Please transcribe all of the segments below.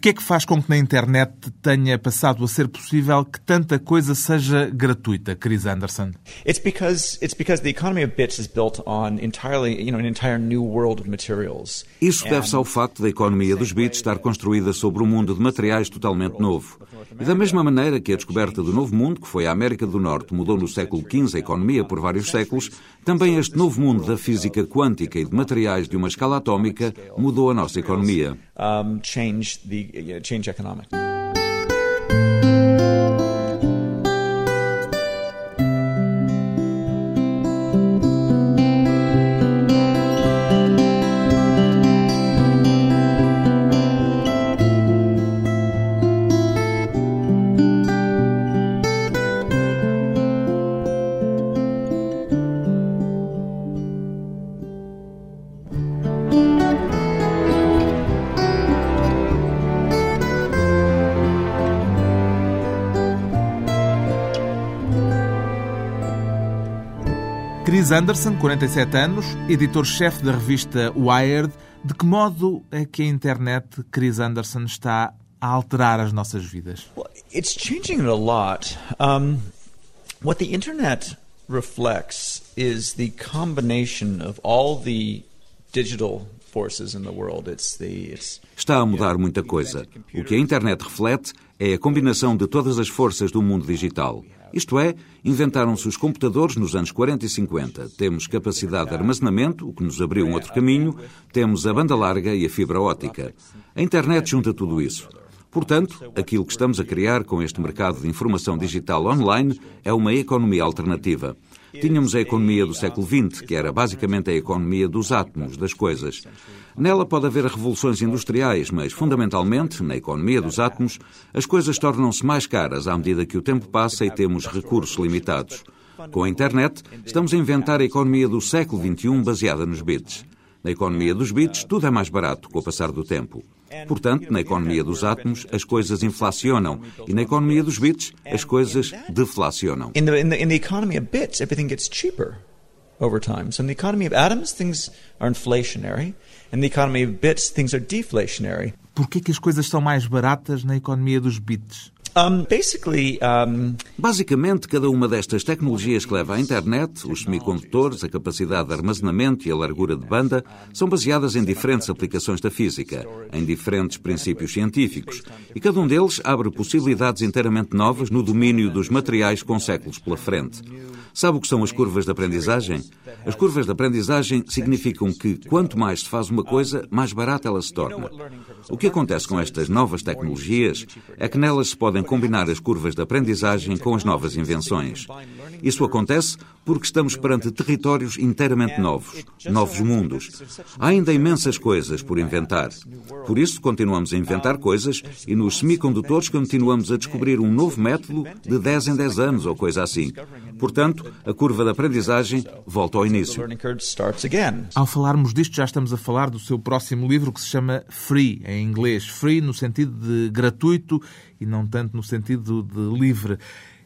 que é que faz com que na internet tenha passado a ser possível que tanta coisa seja gratuita, Chris Anderson? It's because it's because the economy of bits is built on entirely, you know, an entire new world of materials. Isso deve-se ao facto da economia dos bits estar construída sobre um mundo de materiais totalmente novo. E da mesma maneira que a descoberta do novo mundo, que foi a América do Norte, mudou no século XV a economia por vários séculos, também este novo mundo da física quântica e de materiais de uma escala atómica mudou a nossa economia. Chris Anderson, 47 anos, editor-chefe da revista Wired. De que modo é que a internet, Chris Anderson, está a alterar as nossas vidas? Well, it's changing it a lot. Um, what the internet reflects is the combination of all the digital forces in the world. It's the it's Está a mudar muita coisa. O que a internet reflete é a combinação de todas as forças do mundo digital. Isto é, inventaram-se os computadores nos anos 40 e 50. Temos capacidade de armazenamento, o que nos abriu um outro caminho, temos a banda larga e a fibra óptica. A internet junta tudo isso. Portanto, aquilo que estamos a criar com este mercado de informação digital online é uma economia alternativa. Tínhamos a economia do século XX, que era basicamente a economia dos átomos, das coisas. Nela pode haver revoluções industriais, mas fundamentalmente, na economia dos átomos, as coisas tornam-se mais caras à medida que o tempo passa e temos recursos limitados. Com a internet, estamos a inventar a economia do século XXI baseada nos bits. Na economia dos bits, tudo é mais barato com o passar do tempo. Portanto, na economia dos átomos, as coisas inflacionam e na economia dos bits, as coisas deflacionam. in the in the in the economy of bits, everything gets cheaper over time. So in the economy of atoms. In the economy of bits, things are deflationary. Por que é que as coisas são mais baratas na economia dos bits? Um, basically, um, Basicamente, cada uma destas tecnologias que leva à internet, os semicondutores, a capacidade de armazenamento e a largura de banda, são baseadas em diferentes aplicações da física, em diferentes princípios científicos, e cada um deles abre possibilidades inteiramente novas no domínio dos materiais com séculos pela frente. Sabe o que são as curvas de aprendizagem? As curvas de aprendizagem significam que quanto mais se faz uma coisa, mais barata ela se torna. O que acontece com estas novas tecnologias é que nelas se podem combinar as curvas de aprendizagem com as novas invenções. Isso acontece porque estamos perante territórios inteiramente novos, novos mundos. Há ainda imensas coisas por inventar. Por isso, continuamos a inventar coisas e nos semicondutores continuamos a descobrir um novo método de 10 em 10 anos ou coisa assim. Portanto, a curva de aprendizagem volta ao início. Ao falarmos disto, já estamos a falar do seu próximo livro que se chama Free, em inglês. Free no sentido de gratuito e não tanto no sentido de livre.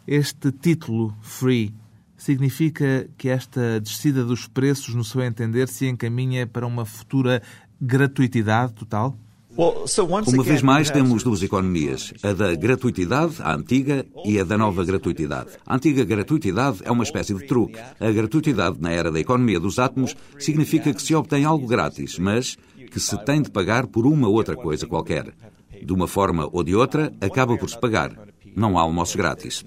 Este título, Free, significa que esta descida dos preços, no seu entender, se encaminha para uma futura gratuitidade total? Uma vez mais, temos duas economias, a da gratuitidade, a antiga, e a da nova gratuitidade. A antiga gratuitidade é uma espécie de truque. A gratuitidade na era da economia dos átomos significa que se obtém algo grátis, mas que se tem de pagar por uma outra coisa qualquer. De uma forma ou de outra, acaba por se pagar. Não há almoços grátis.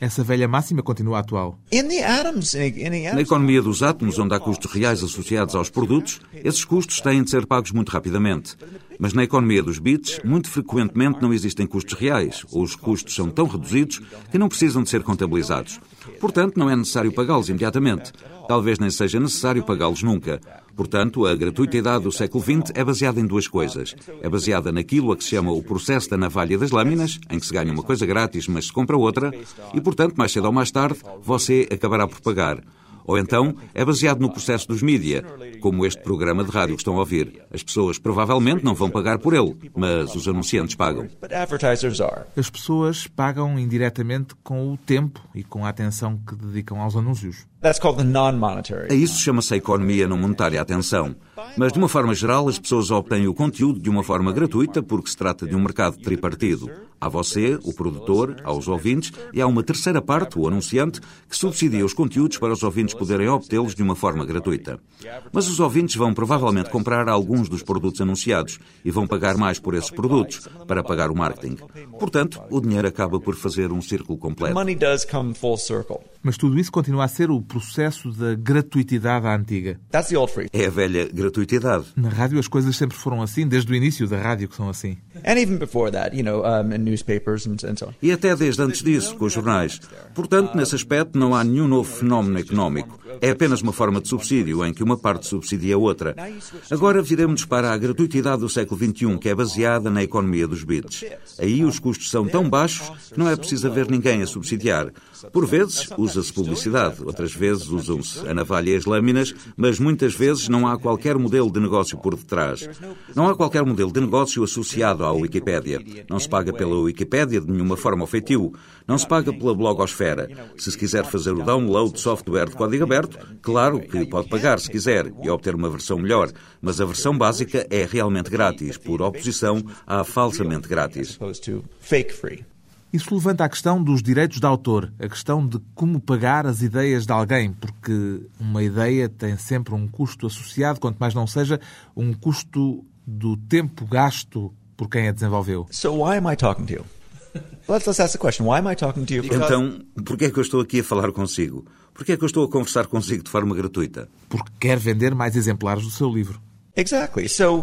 Essa velha máxima continua atual. The Na economia dos átomos, onde há custos reais associados aos produtos, esses custos têm de ser pagos muito rapidamente. Mas na economia dos bits, muito frequentemente não existem custos reais, ou os custos são tão reduzidos que não precisam de ser contabilizados. Portanto, não é necessário pagá-los imediatamente. Talvez nem seja necessário pagá-los nunca. Portanto, a gratuitidade do século XX é baseada em duas coisas. É baseada naquilo a que se chama o processo da navalha das lâminas, em que se ganha uma coisa grátis, mas se compra outra, e, portanto, mais cedo ou mais tarde, você acabará por pagar. Ou então é baseado no processo dos mídia, como este programa de rádio que estão a ouvir. As pessoas provavelmente não vão pagar por ele, mas os anunciantes pagam. As pessoas pagam indiretamente com o tempo e com a atenção que dedicam aos anúncios. That's called the non-monetary. A isso chama-se a economia não monetária. Atenção. Mas, de uma forma geral, as pessoas obtêm o conteúdo de uma forma gratuita porque se trata de um mercado tripartido. Há você, o produtor, aos ouvintes, e há uma terceira parte, o anunciante, que subsidia os conteúdos para os ouvintes poderem obtê-los de uma forma gratuita. Mas os ouvintes vão provavelmente comprar alguns dos produtos anunciados e vão pagar mais por esses produtos para pagar o marketing. Portanto, o dinheiro acaba por fazer um círculo completo. Money does come full circle. Mas tudo isso continua a ser o processo da gratuitidade à antiga. That's the old free. É a velha gratuitidade. Na rádio as coisas sempre foram assim, desde o início da rádio que são assim. And even before that, you know, um, in newspapers and, and so on. E até desde antes disso, com os jornais. Portanto, nesse aspecto, não há nenhum novo fenómeno económico. É apenas uma forma de subsídio em que uma parte subsidia a outra. Agora viremos para a gratuitidade do século XXI, que é baseada na economia dos bits. Aí os custos são tão baixos que não é preciso haver ninguém a subsidiar. Por vezes usa-se publicidade, outras vezes usam-se a navalha e as lâminas, mas muitas vezes não há qualquer modelo de negócio por detrás. Não há qualquer modelo de negócio associado à Wikipédia. Não se paga pela Wikipédia de nenhuma forma ou feitio. Não se paga pela blogosfera. Se se quiser fazer o download de software de código aberto, claro que pode pagar se quiser e obter uma versão melhor, mas a versão básica é realmente grátis, por oposição à falsamente grátis. Isso levanta a questão dos direitos de autor, a questão de como pagar as ideias de alguém, porque uma ideia tem sempre um custo associado, quanto mais não seja um custo do tempo gasto por quem a desenvolveu. So why am I talking to you? Let's, let's ask the question. Why am I talking to you? Então, por que é que eu estou aqui a falar consigo? Por que é que eu estou a conversar consigo de forma gratuita? Porque quer vender mais exemplares do seu livro.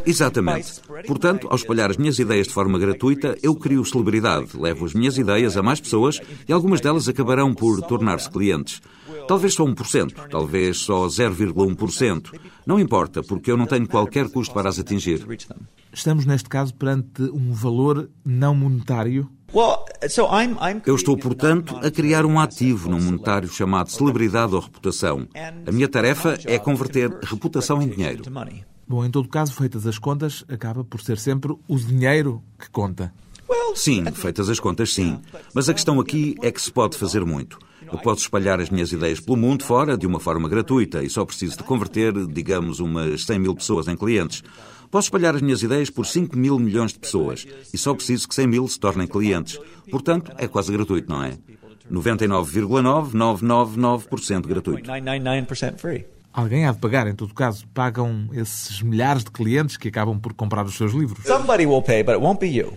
Exatamente. Portanto, ao espalhar as minhas ideias de forma gratuita, eu crio celebridade, levo as minhas ideias a mais pessoas e algumas delas acabarão por tornar-se clientes. Talvez só 1%, talvez só 0,1%. Não importa, porque eu não tenho qualquer custo para as atingir. Estamos, neste caso, perante um valor não monetário. Eu estou, portanto, a criar um ativo não monetário chamado celebridade ou reputação. A minha tarefa é converter reputação em dinheiro. Bom, em todo caso, feitas as contas, acaba por ser sempre o dinheiro que conta. Sim, feitas as contas, sim. Mas a questão aqui é que se pode fazer muito. Eu posso espalhar as minhas ideias pelo mundo fora de uma forma gratuita e só preciso de converter, digamos, umas 100 mil pessoas em clientes. Posso espalhar as minhas ideias por 5 mil milhões de pessoas e só preciso que 100 mil se tornem clientes. Portanto, é quase gratuito, não é? 99,9999% gratuito. 0.999% free. Alguém há de pagar, em todo caso. Pagam esses milhares de clientes que acabam por comprar os seus livros. Somebody will pay, but it won't be you.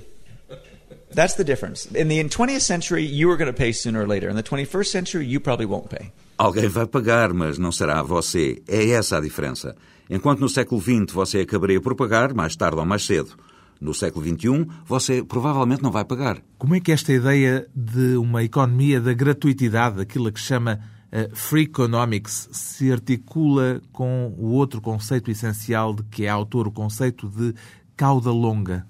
That's the difference. In the 20th century, you are going to pay sooner or later. In the 21st century, you probably won't pay. Alguém vai pagar, mas não será você. É essa a diferença. Enquanto no século XX você acabaria por pagar, mais tarde ou mais cedo. No século XXI, você provavelmente não vai pagar. Como é que esta ideia de uma economia da gratuitidade, aquilo a que chama free economics, se articula com o outro conceito essencial de que é autor, o conceito de cauda longa?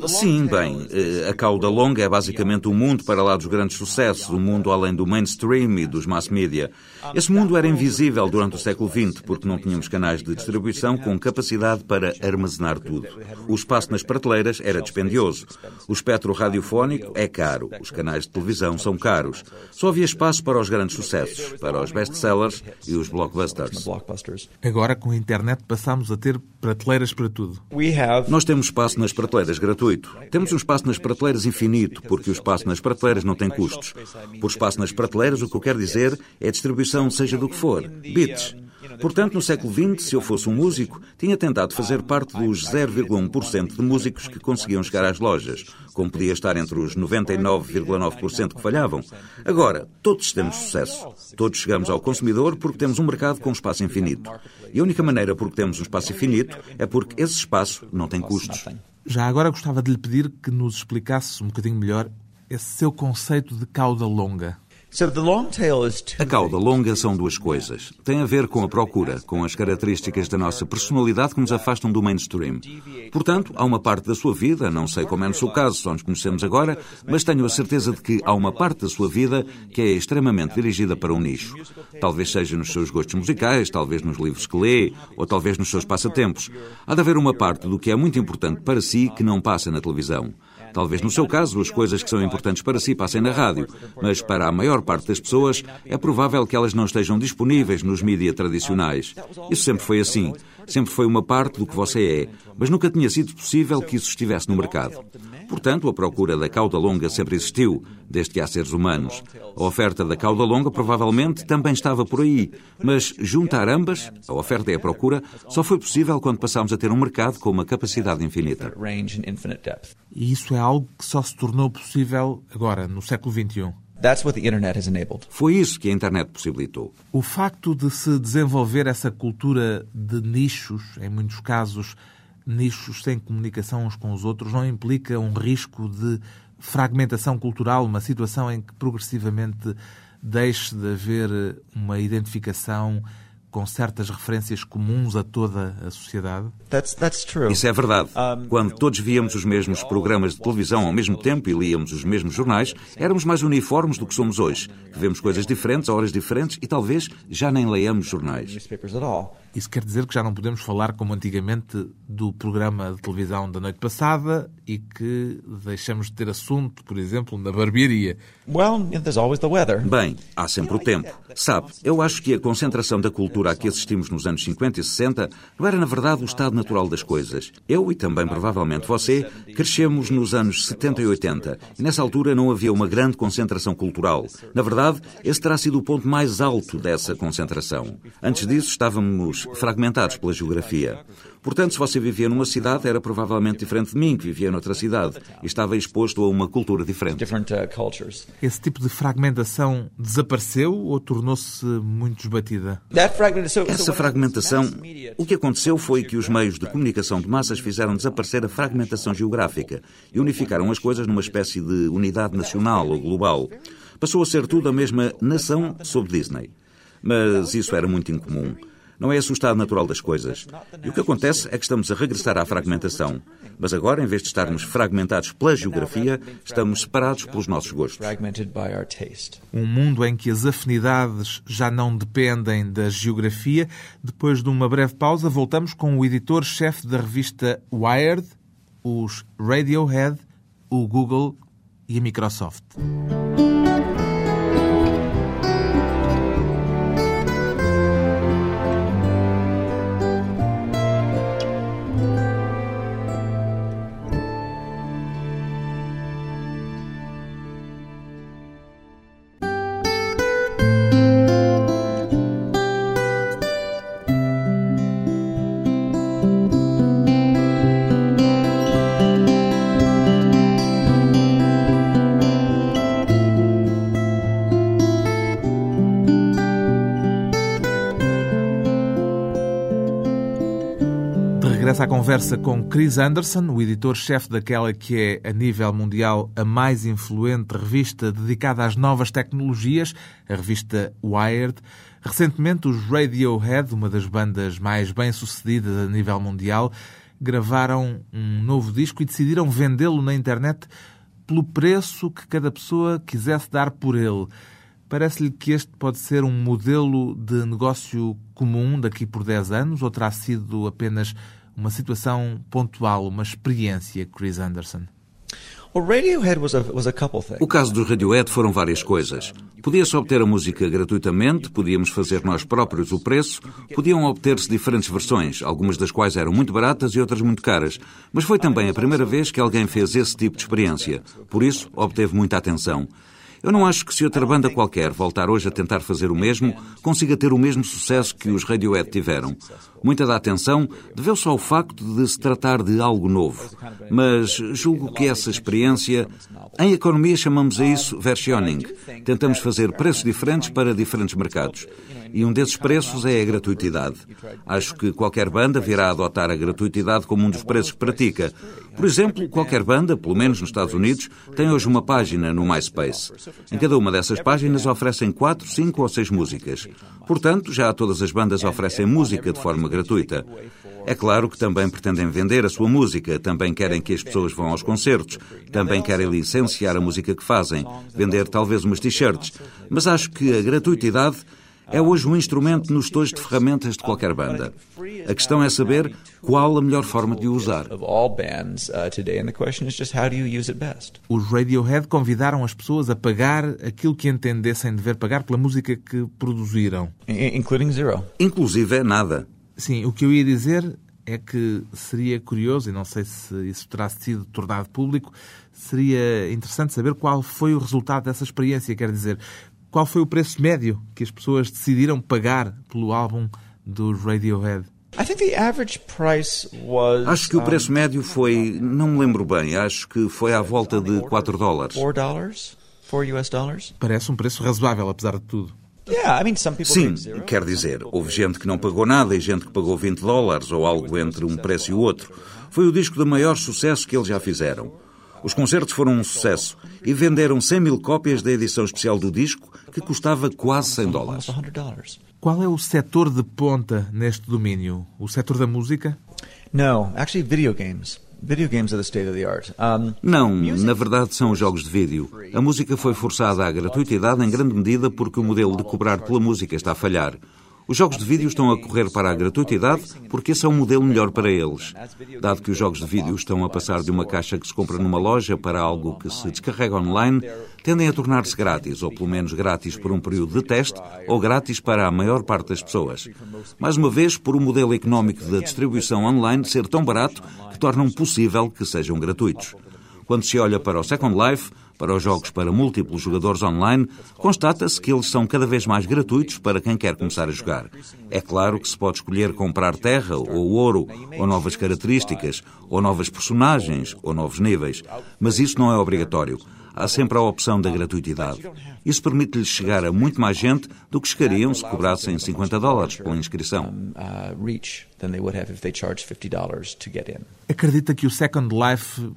Long Sim, bem, eh, a cauda longa é basicamente o mundo para lá dos grandes sucessos, o mundo além do mainstream e dos mass media. Esse mundo era invisível durante o século XX porque não tínhamos canais de distribuição com capacidade para armazenar tudo. O espaço nas prateleiras era dispendioso. O espectro radiofónico é caro. Os canais de televisão são caros. Só havia espaço para os grandes sucessos, para os best-sellers e os blockbusters. Agora, com a internet, passamos a ter prateleiras para tudo. We have Nós temos espaço nas prateleiras gratuito. Temos um espaço nas prateleiras infinito, porque o espaço nas prateleiras não tem custos. Por espaço nas prateleiras, o que eu quero dizer é distribuição, seja do que for, bits. Portanto, no século XX, se eu fosse um músico, tinha tentado fazer parte dos 0,1% de músicos que conseguiam chegar às lojas, como podia estar entre os 99,9% que falhavam. Agora, todos temos sucesso. Todos chegamos ao consumidor porque temos um mercado com espaço infinito. E a única maneira porque temos um espaço infinito é porque esse espaço não tem custos. Já agora gostava de lhe pedir que nos explicasse um bocadinho melhor esse seu conceito de cauda longa. A cauda longa são duas coisas. Tem a ver com a procura, com as características da nossa personalidade que nos afastam do mainstream. Portanto, há uma parte da sua vida, não sei como é no seu caso, só nos conhecemos agora, mas tenho a certeza de que há uma parte da sua vida que é extremamente dirigida para um nicho. Talvez seja nos seus gostos musicais, talvez nos livros que lê, ou talvez nos seus passatempos. Há de haver uma parte do que é muito importante para si que não passa na televisão. Talvez no seu caso as coisas que são importantes para si passem na rádio, mas para a maior parte das pessoas é provável que elas não estejam disponíveis nos mídias tradicionais. Isso sempre foi assim. Sempre foi uma parte do que você é, mas nunca tinha sido possível que isso estivesse no mercado. Portanto, a procura da cauda longa sempre existiu, desde que há seres humanos. A oferta da cauda longa provavelmente também estava por aí, mas juntar ambas, a oferta e a procura, só foi possível quando passámos a ter um mercado com uma capacidade infinita. E isso é algo que só se tornou possível agora, no século XXI. That's what the internet has enabled. Foi isso que a internet possibilitou. O facto de se desenvolver essa cultura de nichos, em muitos casos nichos sem comunicação uns com os outros, não implica um risco de fragmentação cultural, uma situação em que progressivamente deixe de haver uma identificação com certas referências comuns a toda a sociedade? That's, that's true. Isso é verdade. Quando todos víamos os mesmos programas de televisão ao mesmo tempo e líamos os mesmos jornais, éramos mais uniformes do que somos hoje. Vemos coisas diferentes a horas diferentes e talvez já nem leiamos jornais. Isso quer dizer que já não podemos falar como antigamente do programa de televisão da noite passada e que deixamos de ter assunto, por exemplo, na barbearia. Well, there's always the weather. Bem, há sempre o tempo. Sabe, eu acho que a concentração da cultura a que assistimos nos anos 50 e 60 não era, na verdade, o estado natural das coisas. Eu e também provavelmente você crescemos nos anos 70 e 80 e nessa altura não havia uma grande concentração cultural. Na verdade, esse terá sido o ponto mais alto dessa concentração. Antes disso, estávamos fragmentados pela geografia. Portanto, se você vivia numa cidade, era provavelmente diferente de mim, que vivia noutra cidade, e estava exposto a uma cultura diferente. uh, Esse tipo de fragmentação desapareceu ou tornou-se muito esbatida? Essa fragmentação, o que aconteceu foi que os meios de comunicação de massas fizeram desaparecer a fragmentação geográfica e unificaram as coisas numa espécie de unidade nacional ou global. Passou a ser tudo a mesma nação sob Disney. Mas isso era muito incomum. Não é esse o estado natural das coisas. E o que acontece é que estamos a regressar à fragmentação. Mas agora, em vez de estarmos fragmentados pela geografia, estamos separados pelos nossos gostos. Um mundo em que as afinidades já não dependem da geografia. Depois de uma breve pausa, voltamos com o editor-chefe da revista Wired, os Radiohead, o Google e a Microsoft. Regressa à conversa com Chris Anderson, o editor-chefe daquela que é, a nível mundial, a mais influente revista dedicada às novas tecnologias, a revista Wired. Recentemente, os Radiohead, uma das bandas mais bem-sucedidas a nível mundial, gravaram um novo disco e decidiram vendê-lo na internet pelo preço que cada pessoa quisesse dar por ele. Parece-lhe que este pode ser um modelo de negócio comum daqui por 10 anos ou terá sido apenas uma situação pontual, uma experiência, Chris Anderson? O caso dos Radiohead foram várias coisas. Podia-se obter a música gratuitamente, podíamos fazer nós próprios o preço, podiam obter-se diferentes versões, algumas das quais eram muito baratas e outras muito caras. Mas foi também a primeira vez que alguém fez esse tipo de experiência. Por isso, obteve muita atenção. Eu não acho que se outra banda qualquer voltar hoje a tentar fazer o mesmo, consiga ter o mesmo sucesso que os Radiohead tiveram. Muita da atenção deveu-se ao facto de se tratar de algo novo. Mas julgo que essa experiência. Em economia chamamos a isso versioning. Tentamos fazer preços diferentes para diferentes mercados. E um desses preços é a gratuitidade. Acho que qualquer banda virá adotar a gratuitidade como um dos preços que pratica. Por exemplo, qualquer banda, pelo menos nos Estados Unidos, tem hoje uma página no MySpace. Em cada uma dessas páginas oferecem quatro, cinco ou seis músicas. Portanto, já todas as bandas oferecem música de forma gratuita. É claro que também pretendem vender a sua música, também querem que as pessoas vão aos concertos, também querem licenciar a música que fazem, vender talvez umas t-shirts. Mas acho que a gratuitidade É hoje um instrumento nos tojos de ferramentas de qualquer banda. A questão é saber qual a melhor forma de o usar. Os Radiohead convidaram as pessoas a pagar aquilo que entendessem dever pagar pela música que produziram. Including zero. Inclusive é nada. Sim, o que eu ia dizer é que seria curioso, e não sei se isso terá sido tornado público, seria interessante saber qual foi o resultado dessa experiência. Quer dizer, qual foi o preço médio que as pessoas decidiram pagar pelo álbum do Radiohead? Acho que o preço médio foi, não me lembro bem, acho que foi à volta de 4 dólares. Parece um preço razoável, apesar de tudo. Sim, quer dizer, houve gente que não pagou nada e gente que pagou 20 dólares ou algo entre um preço e o outro. Foi o disco de maior sucesso que eles já fizeram. Os concertos foram um sucesso e venderam 100 mil cópias da edição especial do disco, que custava quase 100 dólares. Qual é o setor de ponta neste domínio? O setor da música? No, actually video games. Video games are the state of the art. Não, na verdade são os jogos de vídeo. A música foi forçada à gratuitidade em grande medida porque o modelo de cobrar pela música está a falhar. Os jogos de vídeo estão a correr para a gratuitidade porque esse é um modelo melhor para eles. Dado que os jogos de vídeo estão a passar de uma caixa que se compra numa loja para algo que se descarrega online, tendem a tornar-se grátis, ou pelo menos grátis por um período de teste, ou grátis para a maior parte das pessoas. Mais uma vez, por o um modelo económico da distribuição online ser tão barato que tornam possível que sejam gratuitos. Quando se olha para o Second Life, para os jogos para múltiplos jogadores online, constata-se que eles são cada vez mais gratuitos para quem quer começar a jogar. É claro que se pode escolher comprar terra, ou ouro, ou novas características, ou novas personagens, ou novos níveis, mas isso não é obrigatório. Há sempre a opção da gratuitidade. Isso permite-lhes chegar a muito mais gente do que chegariam se cobrassem 50 dólares pela inscrição. Acredita que o Second Life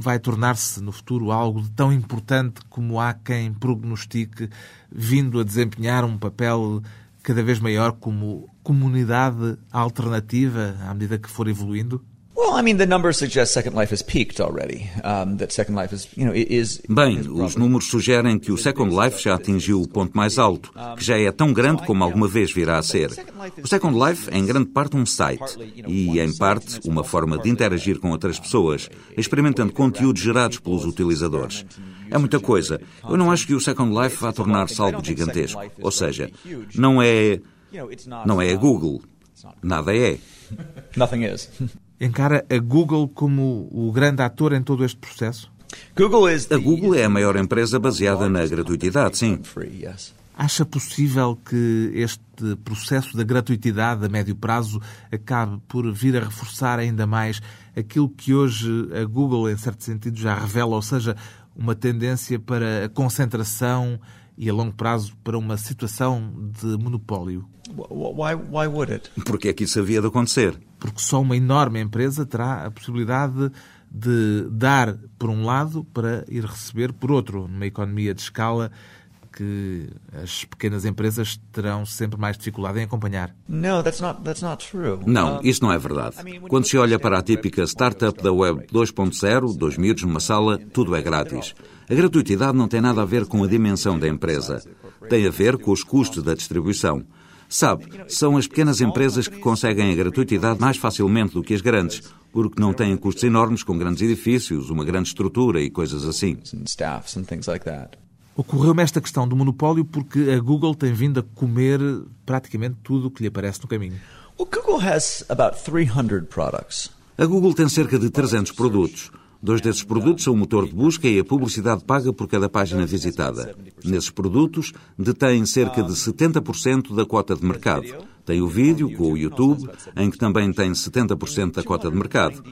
vai tornar-se no futuro algo tão importante como há quem prognostique, vindo a desempenhar um papel cada vez maior como comunidade alternativa à medida que for evoluindo? Bem, os números sugerem que o Second Life já atingiu o ponto mais alto, que já é tão grande como alguma vez virá a ser. O Second Life é em grande parte um site e, em parte, uma forma de interagir com outras pessoas, experimentando conteúdos gerados pelos utilizadores. É muita coisa. Eu não acho que o Second Life vá tornar-se algo gigantesco. Ou seja, não é. Não é a Google. Nada é. Nothing is. encara a Google como o grande ator em todo este processo? A Google é a maior empresa baseada na gratuitidade, sim. Acha possível que este processo da gratuitidade a médio prazo acabe por vir a reforçar ainda mais aquilo que hoje a Google, em certo sentido, já revela, ou seja, uma tendência para a concentração e a longo prazo para uma situação de monopólio? Why, why would it? Porque é que isso havia de acontecer? Porque só uma enorme empresa terá a possibilidade de dar por um lado para ir receber por outro, numa economia de escala que as pequenas empresas terão sempre mais dificuldade em acompanhar. Não, isso não é verdade. Quando se olha para a típica startup da web 2.0, dois miúdos numa sala, tudo é grátis. A gratuitidade não tem nada a ver com a dimensão da empresa. Tem a ver com os custos da distribuição. Sabe, são as pequenas empresas que conseguem a gratuitidade mais facilmente do que as grandes, porque não têm custos enormes com grandes edifícios, uma grande estrutura e coisas assim. Ocorreu-me esta questão do monopólio porque a Google tem vindo a comer praticamente tudo o que lhe aparece no caminho. A Google tem cerca de 300 produtos. Dois desses produtos são o motor de busca e a publicidade paga por cada página visitada. Nesses produtos, detém cerca de 70% da cota de mercado. Tem o vídeo, com o YouTube, em que também tem 70% da cota de mercado.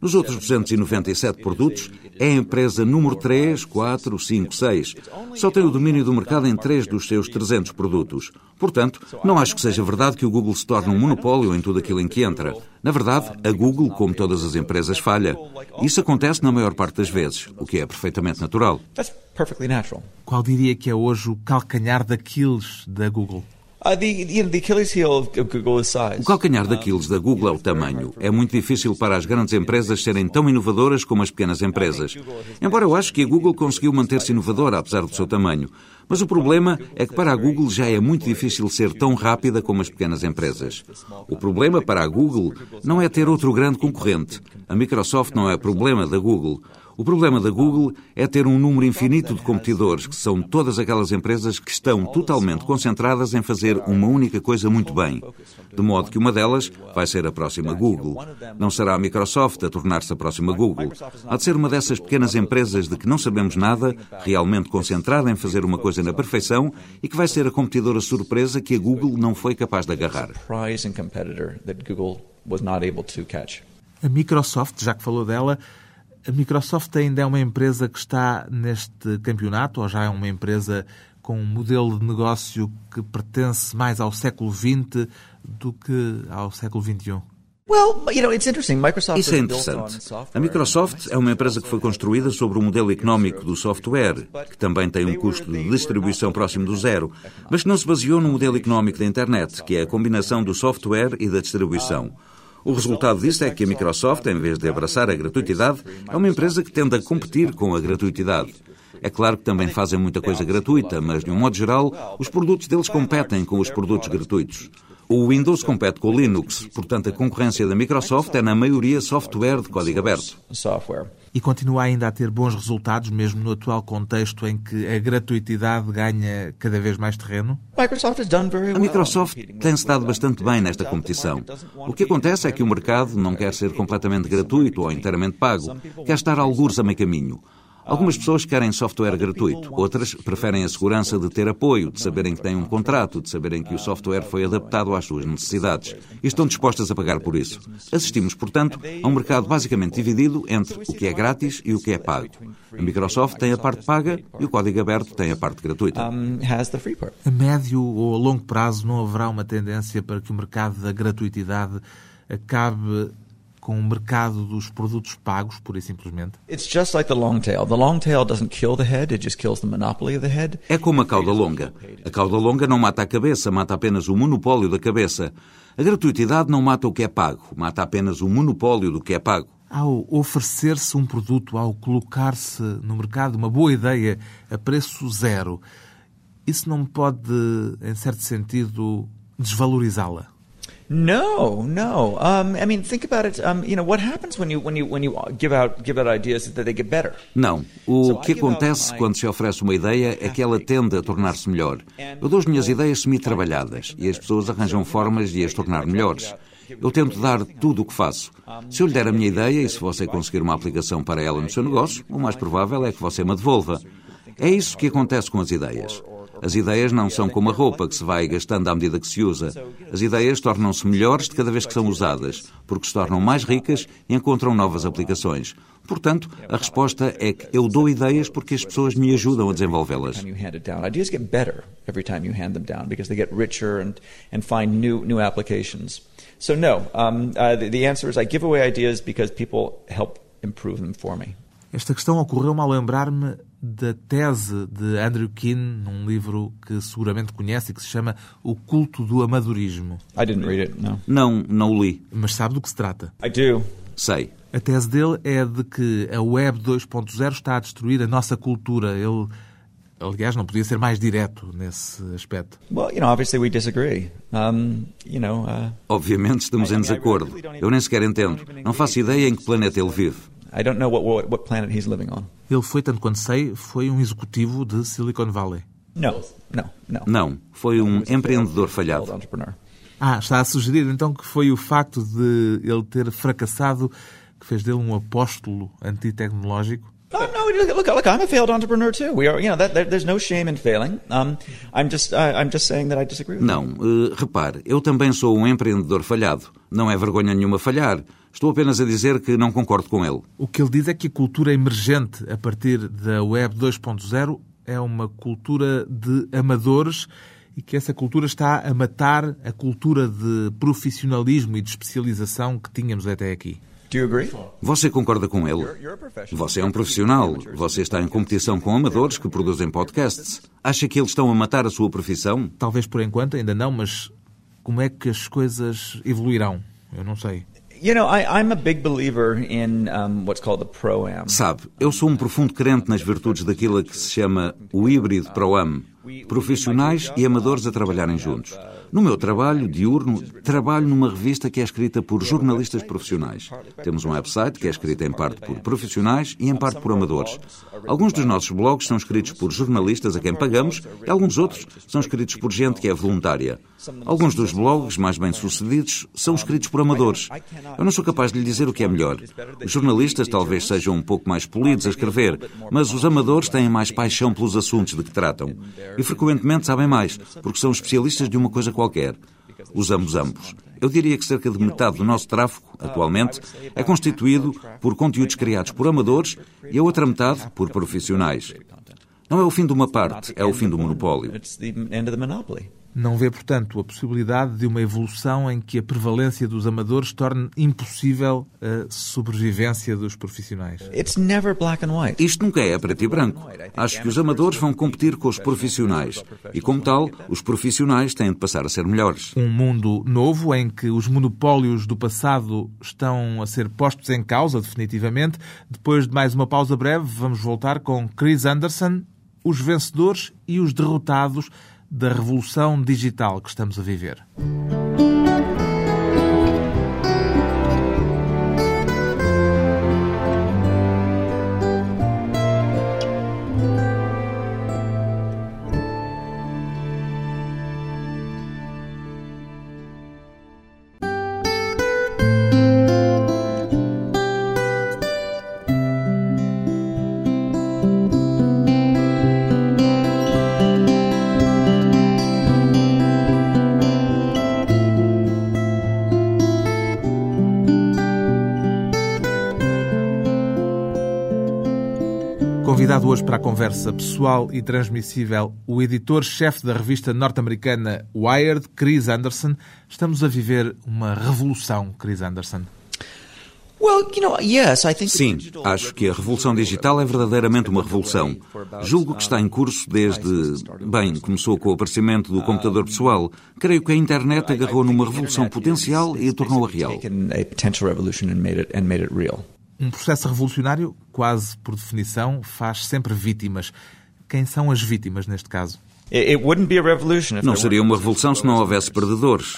Nos outros 297 produtos, é a empresa número 3, 4, 5, 6. Só tem o domínio do mercado em 3 dos seus 300 produtos. Portanto, não acho que seja verdade que o Google se torne um monopólio em tudo aquilo em que entra. Na verdade, a Google, como todas as empresas, falha. Isso acontece na maior parte das vezes, o que é perfeitamente natural. Qual diria que é hoje o calcanhar daqueles da Google? O calcanhar daqueles da Google é o tamanho. É muito difícil para as grandes empresas serem tão inovadoras como as pequenas empresas. Embora eu acho que a Google conseguiu manter-se inovadora apesar do seu tamanho. Mas o problema é que para a Google já é muito difícil ser tão rápida como as pequenas empresas. O problema para a Google não é ter outro grande concorrente. A Microsoft não é problema da Google. O problema da Google é ter um número infinito de competidores, que são todas aquelas empresas que estão totalmente concentradas em fazer uma única coisa muito bem. De modo que uma delas vai ser a próxima Google. Não será a Microsoft a tornar-se a próxima Google. Há de ser uma dessas pequenas empresas de que não sabemos nada, realmente concentrada em fazer uma coisa na perfeição e que vai ser a competidora surpresa que a Google não foi capaz de agarrar. A Microsoft, já que falou dela, a Microsoft ainda é uma empresa que está neste campeonato ou já é uma empresa com um modelo de negócio que pertence mais ao século XX do que ao século XXI? Isso é interessante. A Microsoft é uma empresa que foi construída sobre o modelo económico do software, que também tem um custo de distribuição próximo do zero, mas que não se baseou no modelo económico da internet, que é a combinação do software e da distribuição. O resultado disso é que a Microsoft, em vez de abraçar a gratuitidade, é uma empresa que tende a competir com a gratuitidade. É claro que também fazem muita coisa gratuita, mas, de um modo geral, os produtos deles competem com os produtos gratuitos. O Windows compete com o Linux, portanto, a concorrência da Microsoft é, na maioria, software de código aberto. E continua ainda a ter bons resultados, mesmo no atual contexto em que a gratuitidade ganha cada vez mais terreno? A Microsoft tem-se dado bastante bem nesta competição. O que acontece é que o mercado não quer ser completamente gratuito ou inteiramente pago, quer estar algures a meio caminho. Algumas pessoas querem software gratuito, outras preferem a segurança de ter apoio, de saberem que têm um contrato, de saberem que o software foi adaptado às suas necessidades e estão dispostas a pagar por isso. Assistimos, portanto, a um mercado basicamente dividido entre o que é grátis e o que é pago. A Microsoft tem a parte paga e o código aberto tem a parte gratuita. A médio ou a longo prazo não haverá uma tendência para que o mercado da gratuitidade acabe com o mercado dos produtos pagos, pura e simplesmente? É como a cauda longa. A cauda longa não mata a cabeça, mata apenas o monopólio da cabeça. A gratuitidade não mata o que é pago, mata apenas o monopólio do que é pago. Ao oferecer-se um produto, ao colocar-se no mercado uma boa ideia a preço zero, isso não pode, em certo sentido, desvalorizá-la? No, no. Um, I mean, think about it. Um, you know, what happens when you when you when you give out give out ideas that they get better? Não. O que acontece quando se oferece uma ideia é que ela tende a tornar-se melhor. Eu dou as minhas ideias semi-trabalhadas e as pessoas arranjam formas de as tornar melhores. Eu tento dar tudo o que faço. Se eu lhe der a minha ideia e se você conseguir uma aplicação para ela no seu negócio, o mais provável é que você me devolva. É isso que acontece com as ideias. As ideias não são como a roupa que se vai gastando à medida que se usa. As ideias tornam-se melhores de cada vez que são usadas, porque se tornam mais ricas e encontram novas aplicações. Portanto, a resposta é que eu dou ideias porque as pessoas me ajudam a desenvolvê-las. So no, um, uh, the, the answer is I give away ideas because people help improve them for me. Esta questão ocorreu-me ao lembrar-me da tese de Andrew Keane num livro que seguramente conhece e que se chama O Culto do Amadorismo. I didn't read it, no. Não, não o li. Mas sabe do que se trata? I do. Sei. A tese dele é de que a Web 2.0 está a destruir a nossa cultura. Ele, aliás, não podia ser mais direto nesse aspecto. Well, you know, obviously we disagree. Um, you know, uh... Obviamente estamos em desacordo. Eu nem sequer entendo. Não faço ideia em que planeta ele vive. I don't know what, what, what planet he's living on. Ele foi, tanto quanto sei, foi um executivo de Silicon Valley. No, no, no. Não, foi um empreendedor falhado. Ah, está a sugerir então que foi o facto de ele ter fracassado que fez dele um apóstolo antitecnológico? Oh, no, look, look, I'm a failed entrepreneur too. We are, you know, that, there, there's no shame in failing. Um, I'm just, I'm just saying that I disagree with Não, uh, repare, eu também sou um empreendedor falhado. Não é vergonha nenhuma falhar. Estou apenas a dizer que não concordo com ele. O que ele diz é que a cultura emergente a partir da Web 2.0 é uma cultura de amadores e que essa cultura está a matar a cultura de profissionalismo e de especialização que tínhamos até aqui. Do you agree? Você concorda com ele? Você é um profissional. Você está em competição com amadores que produzem podcasts. Acha que eles estão a matar a sua profissão? Talvez por enquanto ainda não, mas como é que as coisas evoluirão? Eu não sei. Sabe, eu sou um profundo crente nas virtudes daquilo que se chama o híbrido pro-am. Profissionais e amadores a trabalharem juntos. No meu trabalho diurno, trabalho numa revista que é escrita por jornalistas profissionais. Temos um website que é escrito em parte por profissionais e em parte por amadores. Alguns dos nossos blogs são escritos por jornalistas a quem pagamos e alguns outros são escritos por gente que é voluntária. Alguns dos blogs mais bem-sucedidos são escritos por amadores. Eu não sou capaz de lhe dizer o que é melhor. Os jornalistas talvez sejam um pouco mais polidos a escrever, mas os amadores têm mais paixão pelos assuntos de que tratam. E frequentemente sabem mais, porque são especialistas de uma coisa qualquer. Usamos ambos. Eu diria que cerca de metade do nosso tráfego, atualmente, é constituído por conteúdos criados por amadores e a outra metade por profissionais. Não é o fim de uma parte, é o fim do monopólio. Não vê, portanto, a possibilidade de uma evolução em que a prevalência dos amadores torne impossível a sobrevivência dos profissionais. It's never black and white. Isto nunca é preto e branco. Acho que os amadores vão competir com os profissionais. E, como tal, os profissionais têm de passar a ser melhores. Um mundo novo em que os monopólios do passado estão a ser postos em causa definitivamente. Depois de mais uma pausa breve, vamos voltar com Chris Anderson, os vencedores e os derrotados da revolução digital que estamos a viver. Hoje para a conversa pessoal e transmissível, o editor-chefe da revista norte-americana Wired, Chris Anderson. Estamos a viver uma revolução, Chris Anderson. Sim, acho que a revolução digital é verdadeiramente uma revolução. Julgo que está em curso desde. Bem, começou com o aparecimento do computador pessoal. Creio que a internet agarrou numa revolução potencial e a tornou-a real. Um processo revolucionário, quase por definição, faz sempre vítimas. Quem são as vítimas neste caso? It, it wouldn't be a revolution if Não seria uma revolução se não houvesse perdedores,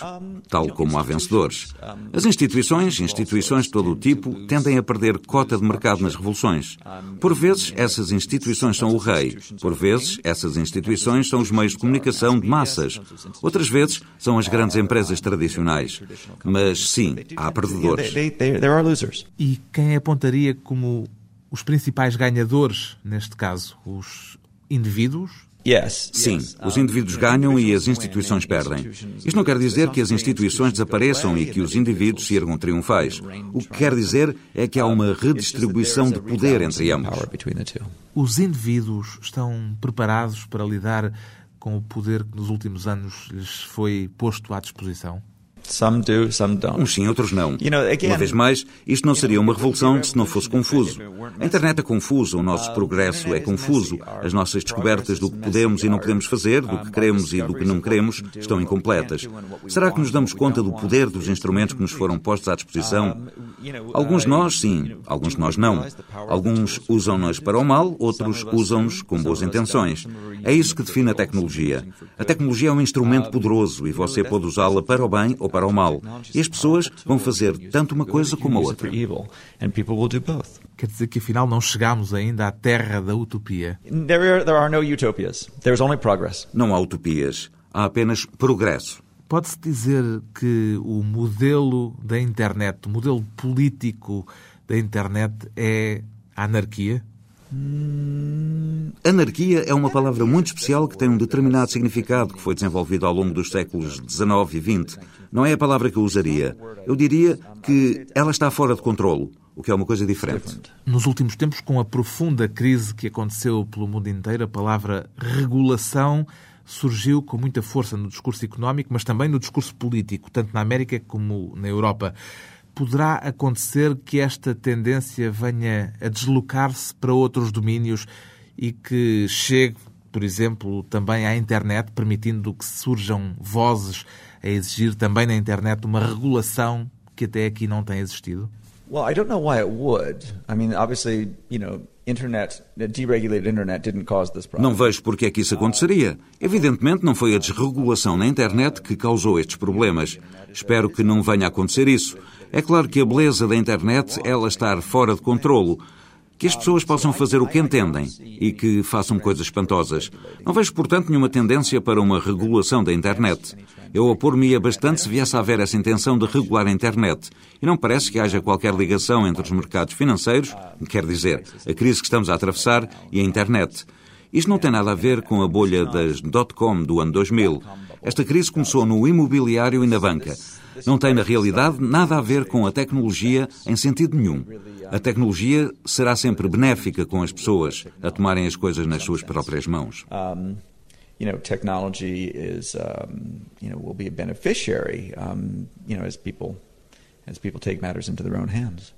tal como há vencedores. As instituições, instituições de todo o tipo, tendem a perder cota de mercado nas revoluções. Por vezes, essas instituições são o rei. Por vezes, essas instituições são os meios de comunicação de massas. Outras vezes, são as grandes empresas tradicionais. Mas, sim, há perdedores. E quem apontaria como os principais ganhadores neste caso? Os indivíduos? Sim, os indivíduos ganham e as instituições perdem. Isto não quer dizer que as instituições desapareçam e que os indivíduos se ergam triunfais. O que quer dizer é que há uma redistribuição de poder entre ambos. Os indivíduos estão preparados para lidar com o poder que nos últimos anos lhes foi posto à disposição? Some do, some don't. Uns sim, outros não. Uma vez mais, isto não seria uma revolução se não fosse confuso. A internet é confusa, o nosso progresso é confuso, as nossas descobertas do que podemos e não podemos fazer, do que queremos e do que não queremos, estão incompletas. Será que nos damos conta do poder dos instrumentos que nos foram postos à disposição? Alguns de nós, sim, alguns de nós não. Alguns usam-nos para o mal, outros usam-nos com boas intenções. É isso que define a tecnologia. A tecnologia é um instrumento poderoso e você pode usá-la para o bem ou para o mal. E as pessoas vão fazer tanto uma coisa como a outra. Quer dizer que afinal não chegamos ainda à terra da utopia. There are, there are no utopias. There's only progress. Não há utopias, há apenas progresso. Pode-se dizer que o modelo da internet, o modelo político da internet é a anarquia? Anarquia é uma palavra muito especial que tem um determinado significado que foi desenvolvido ao longo dos séculos XIX e XX. Não é a palavra que eu usaria. Eu diria que ela está fora de controlo, o que é uma coisa diferente. Nos últimos tempos, com a profunda crise que aconteceu pelo mundo inteiro, a palavra regulação surgiu com muita força no discurso económico, mas também no discurso político, tanto na América como na Europa. poderá acontecer que esta tendência venha a deslocar-se para outros domínios e que chegue, por exemplo, também à internet, permitindo que surjam vozes a exigir também na internet uma regulação que até aqui não tem existido? Well, I don't know why it would. I mean, obviously, you know, internet, deregulated internet didn't cause this problem. Não vejo porque é que isso aconteceria. Evidentemente, não foi a desregulação na internet que causou estes problemas. Espero que não venha a acontecer isso. É claro que a beleza da internet é ela estar fora de controlo que as pessoas possam fazer o que entendem e que façam coisas espantosas. Não vejo, portanto, nenhuma tendência para uma regulação da internet. Eu opor-me-ia bastante se viesse a haver essa intenção de regular a internet. E não parece que haja qualquer ligação entre os mercados financeiros, quer dizer, a crise que estamos a atravessar, e a internet. Isto não tem nada a ver com a bolha das dot-com do ano 2000. Esta crise começou no imobiliário e na banca. Não tem, na realidade, nada a ver com a tecnologia em sentido nenhum. A tecnologia será sempre benéfica com as pessoas a tomarem as coisas nas suas próprias mãos. You know, technology is, um, you know, will be a beneficiary, um, you know, as people, as people take matters into their own hands.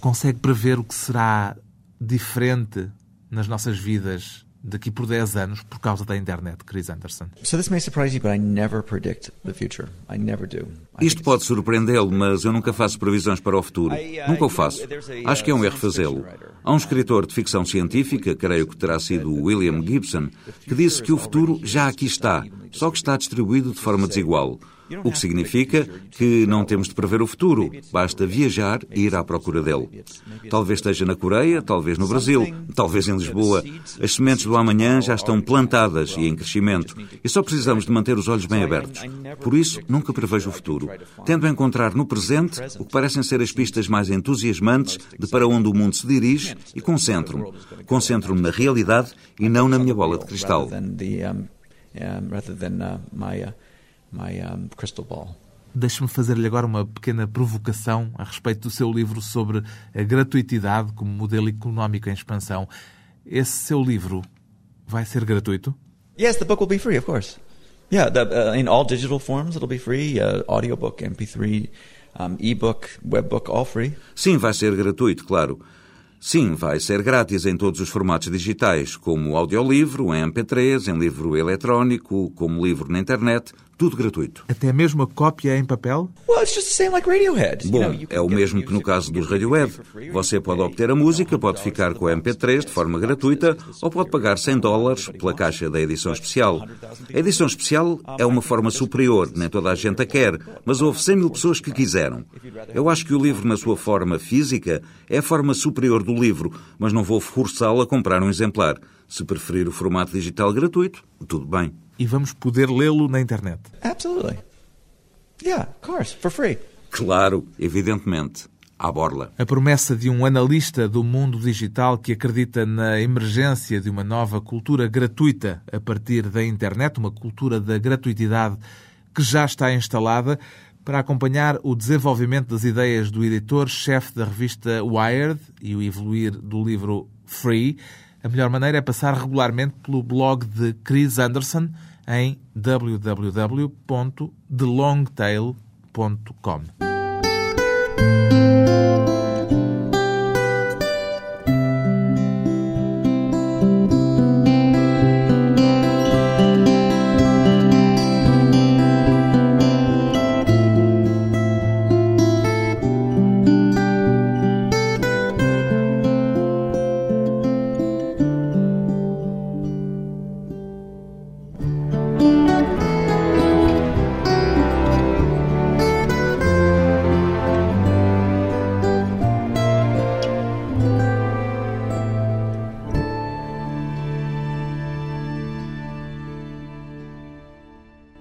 Consegue prever o que será diferente nas nossas vidas daqui por 10 anos por causa da internet, Chris Anderson. So this may surprise you, but I never predict the future. I never do. I Isto pode surpreendê-lo, mas eu nunca faço previsões para o futuro. Nunca o faço. Acho que é um erro fazê-lo. Há um escritor de ficção científica, creio que terá sido William Gibson, que disse que o futuro já aqui está, só que está distribuído de forma desigual. O que significa que não temos de prever o futuro, basta viajar e ir à procura dele. Talvez esteja na Coreia, talvez no Brasil, talvez em Lisboa. As sementes do amanhã já estão plantadas e em crescimento, e só precisamos de manter os olhos bem abertos. Por isso, nunca prevejo o futuro. Tento encontrar no presente o que parecem ser as pistas mais entusiasmantes de para onde o mundo se dirige e concentro-me. Concentro-me na realidade e não na minha bola de cristal. My, um, crystal ball. Deixe-me fazer-lhe agora uma pequena provocação a respeito do seu livro sobre a gratuitidade como modelo económico em expansão. Esse seu livro vai ser gratuito? Yes, the book will be free, of course. Yeah, the, uh, in all digital forms it'll be free. Uh, audiobook, MP3, um, e-book, webbook, all free. Sim, vai ser gratuito, claro. Sim, vai ser grátis em todos os formatos digitais, como audiolivro, em MP3, em livro eletrónico, como livro na internet, tudo gratuito. Até mesmo a cópia em papel? Bom, é o mesmo que no caso dos Radiohead. Você pode obter a música, pode ficar com a MP3 de forma gratuita ou pode pagar 100 dólares pela caixa da edição especial. A edição especial é uma forma superior, nem toda a gente a quer, mas houve 100 mil pessoas que quiseram. Eu acho que o livro, na sua forma física, é a forma superior do livro, mas não vou forçá-lo a comprar um exemplar. Se preferir o formato digital gratuito, tudo bem e vamos poder lê-lo na internet. Absolutely. Yeah, of course, for free. Claro, evidentemente. À borla. A promessa de um analista do mundo digital que acredita na emergência de uma nova cultura gratuita a partir da internet, uma cultura da gratuitidade que já está instalada, para acompanhar o desenvolvimento das ideias do editor-chefe da revista Wired e o evoluir do livro Free. A melhor maneira é passar regularmente pelo blog de Chris Anderson, em www.thelongtail.com.